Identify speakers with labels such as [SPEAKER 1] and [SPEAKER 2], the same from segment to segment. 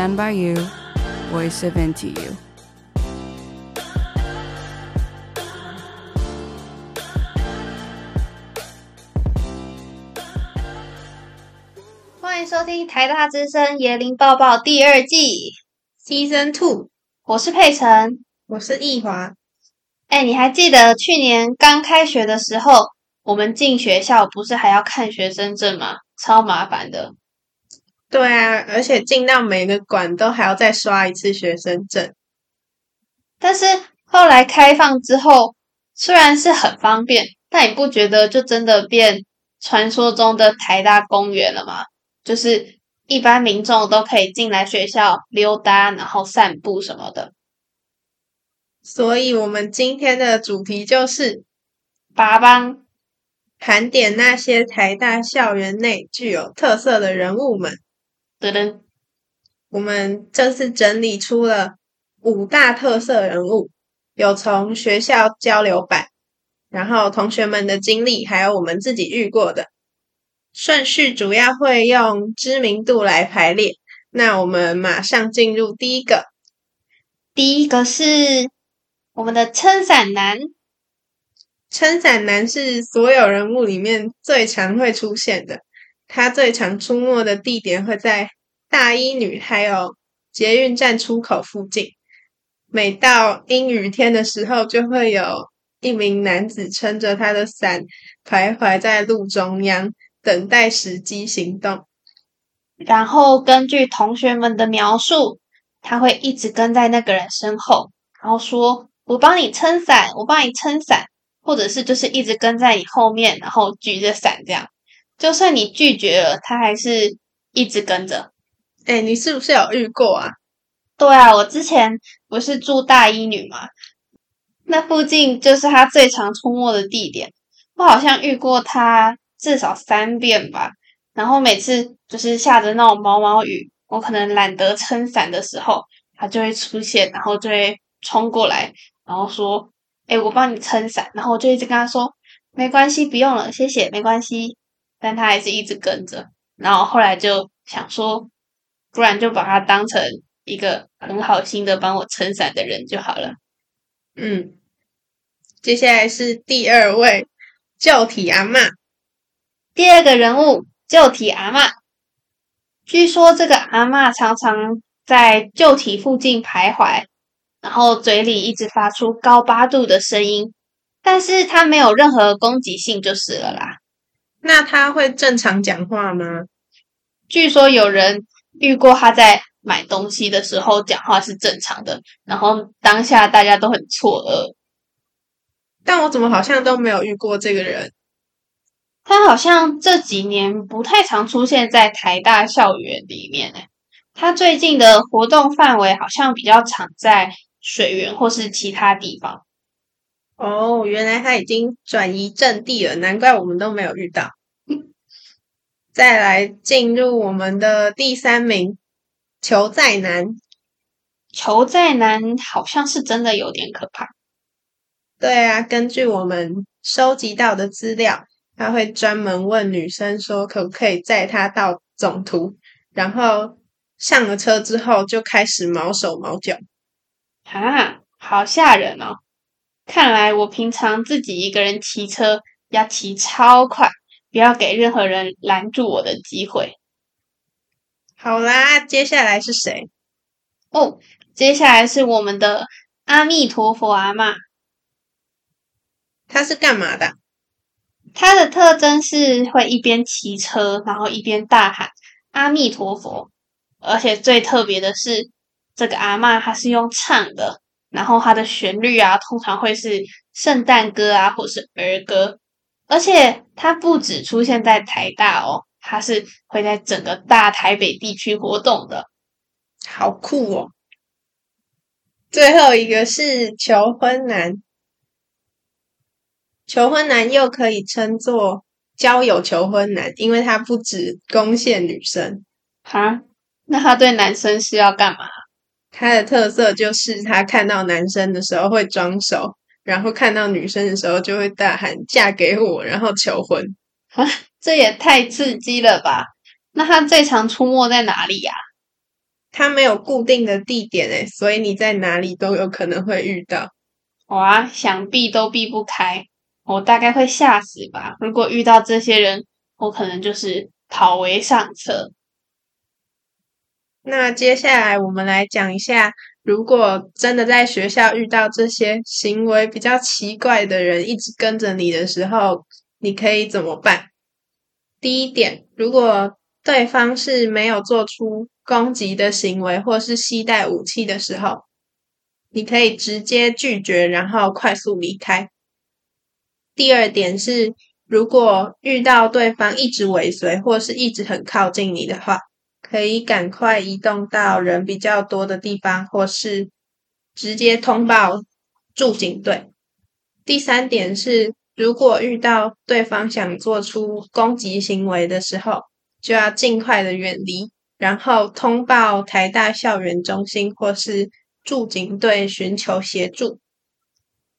[SPEAKER 1] stand by you, voice of NTU。
[SPEAKER 2] 欢迎收听台大之声椰林抱抱第二季
[SPEAKER 3] Season Two。
[SPEAKER 2] 我是佩岑，
[SPEAKER 3] 我是易华。
[SPEAKER 2] 哎，你还记得去年刚开学的时候，我们进学校不是还要看学生证吗？超麻烦的。
[SPEAKER 3] 对啊，而且进到每个馆都还要再刷一次学生证。
[SPEAKER 2] 但是后来开放之后，虽然是很方便，但你不觉得就真的变传说中的台大公园了吗？就是一般民众都可以进来学校溜达，然后散步什么的。
[SPEAKER 3] 所以，我们今天的主题就是
[SPEAKER 2] 拔帮，
[SPEAKER 3] 盘点那些台大校园内具有特色的人物们。
[SPEAKER 2] 噔噔，
[SPEAKER 3] 我们这次整理出了五大特色人物，有从学校交流版，然后同学们的经历，还有我们自己遇过的顺序，主要会用知名度来排列。那我们马上进入第一个，
[SPEAKER 2] 第一个是我们的撑伞男。
[SPEAKER 3] 撑伞男是所有人物里面最常会出现的。他最常出没的地点会在大一女还有捷运站出口附近。每到阴雨天的时候，就会有一名男子撑着他的伞，徘徊在路中央，等待时机行动。
[SPEAKER 2] 然后根据同学们的描述，他会一直跟在那个人身后，然后说：“我帮你撑伞，我帮你撑伞。”或者是就是一直跟在你后面，然后举着伞这样。就算你拒绝了，他还是一直跟着。
[SPEAKER 3] 哎，你是不是有遇过啊？
[SPEAKER 2] 对啊，我之前不是住大一女嘛，那附近就是他最常出没的地点。我好像遇过他至少三遍吧。然后每次就是下着那种毛毛雨，我可能懒得撑伞的时候，他就会出现，然后就会冲过来，然后说：“哎，我帮你撑伞。”然后我就一直跟他说：“没关系，不用了，谢谢，没关系。”但他还是一直跟着，然后后来就想说，不然就把他当成一个很好心的帮我撑伞的人就好了。
[SPEAKER 3] 嗯，接下来是第二位旧体阿嬷，
[SPEAKER 2] 第二个人物旧体阿嬷。据说这个阿嬷常常在旧体附近徘徊，然后嘴里一直发出高八度的声音，但是他没有任何攻击性就是了啦。
[SPEAKER 3] 那他会正常讲话吗？
[SPEAKER 2] 据说有人遇过他在买东西的时候讲话是正常的，然后当下大家都很错愕。
[SPEAKER 3] 但我怎么好像都没有遇过这个人？
[SPEAKER 2] 他好像这几年不太常出现在台大校园里面诶。他最近的活动范围好像比较常在水源或是其他地方。
[SPEAKER 3] 哦，原来他已经转移阵地了，难怪我们都没有遇到。再来进入我们的第三名，求债男。
[SPEAKER 2] 求债男好像是真的有点可怕。
[SPEAKER 3] 对啊，根据我们收集到的资料，他会专门问女生说可不可以载他到总图，然后上了车之后就开始毛手毛脚。
[SPEAKER 2] 啊，好吓人哦！看来我平常自己一个人骑车要骑超快，不要给任何人拦住我的机会。
[SPEAKER 3] 好啦，接下来是谁？
[SPEAKER 2] 哦，接下来是我们的阿弥陀佛阿嬷。
[SPEAKER 3] 他是干嘛的？
[SPEAKER 2] 他的特征是会一边骑车，然后一边大喊阿弥陀佛。而且最特别的是，这个阿嬷她是用唱的。然后它的旋律啊，通常会是圣诞歌啊，或是儿歌，而且它不只出现在台大哦，它是会在整个大台北地区活动的，
[SPEAKER 3] 好酷哦！最后一个是求婚男，求婚男又可以称作交友求婚男，因为他不止攻陷女生。
[SPEAKER 2] 哈，那他对男生是要干嘛？
[SPEAKER 3] 他的特色就是他看到男生的时候会装熟，然后看到女生的时候就会大喊“嫁给我”，然后求婚。
[SPEAKER 2] 啊，这也太刺激了吧！那他最常出没在哪里呀？
[SPEAKER 3] 他没有固定的地点诶，所以你在哪里都有可能会遇到。
[SPEAKER 2] 哇，想避都避不开，我大概会吓死吧。如果遇到这些人，我可能就是跑为上策。
[SPEAKER 3] 那接下来我们来讲一下，如果真的在学校遇到这些行为比较奇怪的人一直跟着你的时候，你可以怎么办？第一点，如果对方是没有做出攻击的行为，或是携带武器的时候，你可以直接拒绝，然后快速离开。第二点是，如果遇到对方一直尾随，或是一直很靠近你的话，可以赶快移动到人比较多的地方，或是直接通报驻警队。第三点是，如果遇到对方想做出攻击行为的时候，就要尽快的远离，然后通报台大校园中心或是驻警队寻求协助。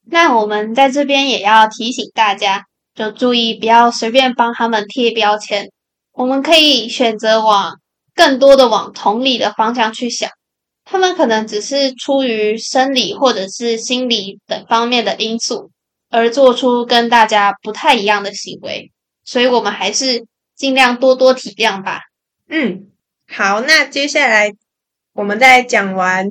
[SPEAKER 2] 那我们在这边也要提醒大家，就注意不要随便帮他们贴标签。我们可以选择往更多的往同理的方向去想，他们可能只是出于生理或者是心理等方面的因素，而做出跟大家不太一样的行为，所以我们还是尽量多多体谅吧。
[SPEAKER 3] 嗯，好，那接下来我们在讲完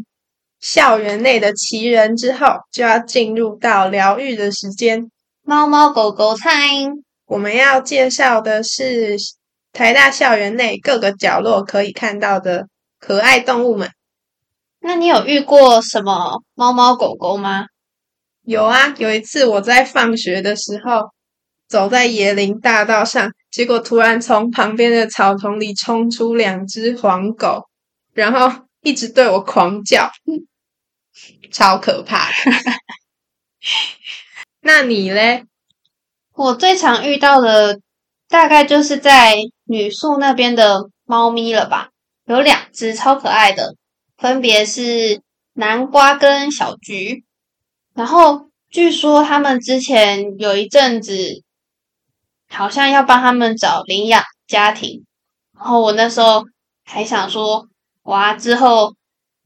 [SPEAKER 3] 校园内的奇人之后，就要进入到疗愈的时间，
[SPEAKER 2] 猫猫狗狗 time。
[SPEAKER 3] 我们要介绍的是。台大校园内各个角落可以看到的可爱动物们。
[SPEAKER 2] 那你有遇过什么猫猫狗狗吗？
[SPEAKER 3] 有啊，有一次我在放学的时候，走在椰林大道上，结果突然从旁边的草丛里冲出两只黄狗，然后一直对我狂叫，超可怕的。那你嘞？
[SPEAKER 2] 我最常遇到的。大概就是在女宿那边的猫咪了吧，有两只超可爱的，分别是南瓜跟小橘。然后据说他们之前有一阵子好像要帮他们找领养家庭，然后我那时候还想说，哇，之后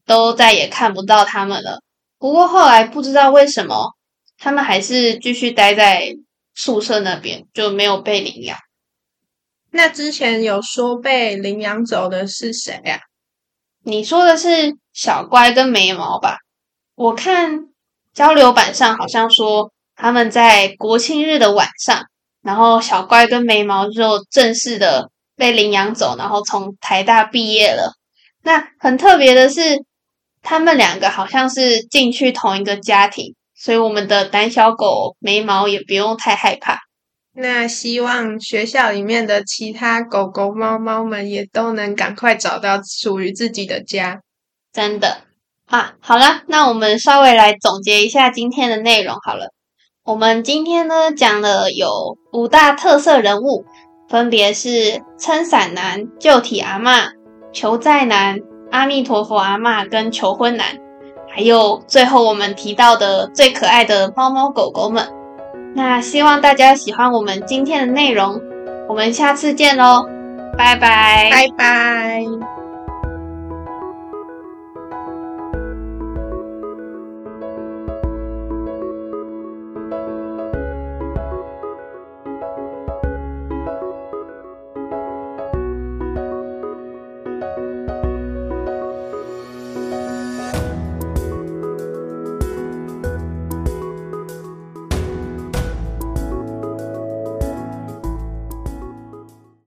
[SPEAKER 2] 都再也看不到他们了。不过后来不知道为什么，他们还是继续待在宿舍那边，就没有被领养。
[SPEAKER 3] 那之前有说被领养走的是谁呀？
[SPEAKER 2] 你说的是小乖跟眉毛吧？我看交流板上好像说他们在国庆日的晚上，然后小乖跟眉毛就正式的被领养走，然后从台大毕业了。那很特别的是，他们两个好像是进去同一个家庭，所以我们的胆小狗眉毛也不用太害怕。
[SPEAKER 3] 那希望学校里面的其他狗狗、猫猫们也都能赶快找到属于自己的家。
[SPEAKER 2] 真的啊，好了，那我们稍微来总结一下今天的内容好了。我们今天呢讲了有五大特色人物，分别是撑伞男、救体阿嬷、求债男、阿弥陀佛阿嬷跟求婚男，还有最后我们提到的最可爱的猫猫狗狗们。那希望大家喜欢我们今天的内容，我们下次见喽，拜拜，
[SPEAKER 3] 拜拜。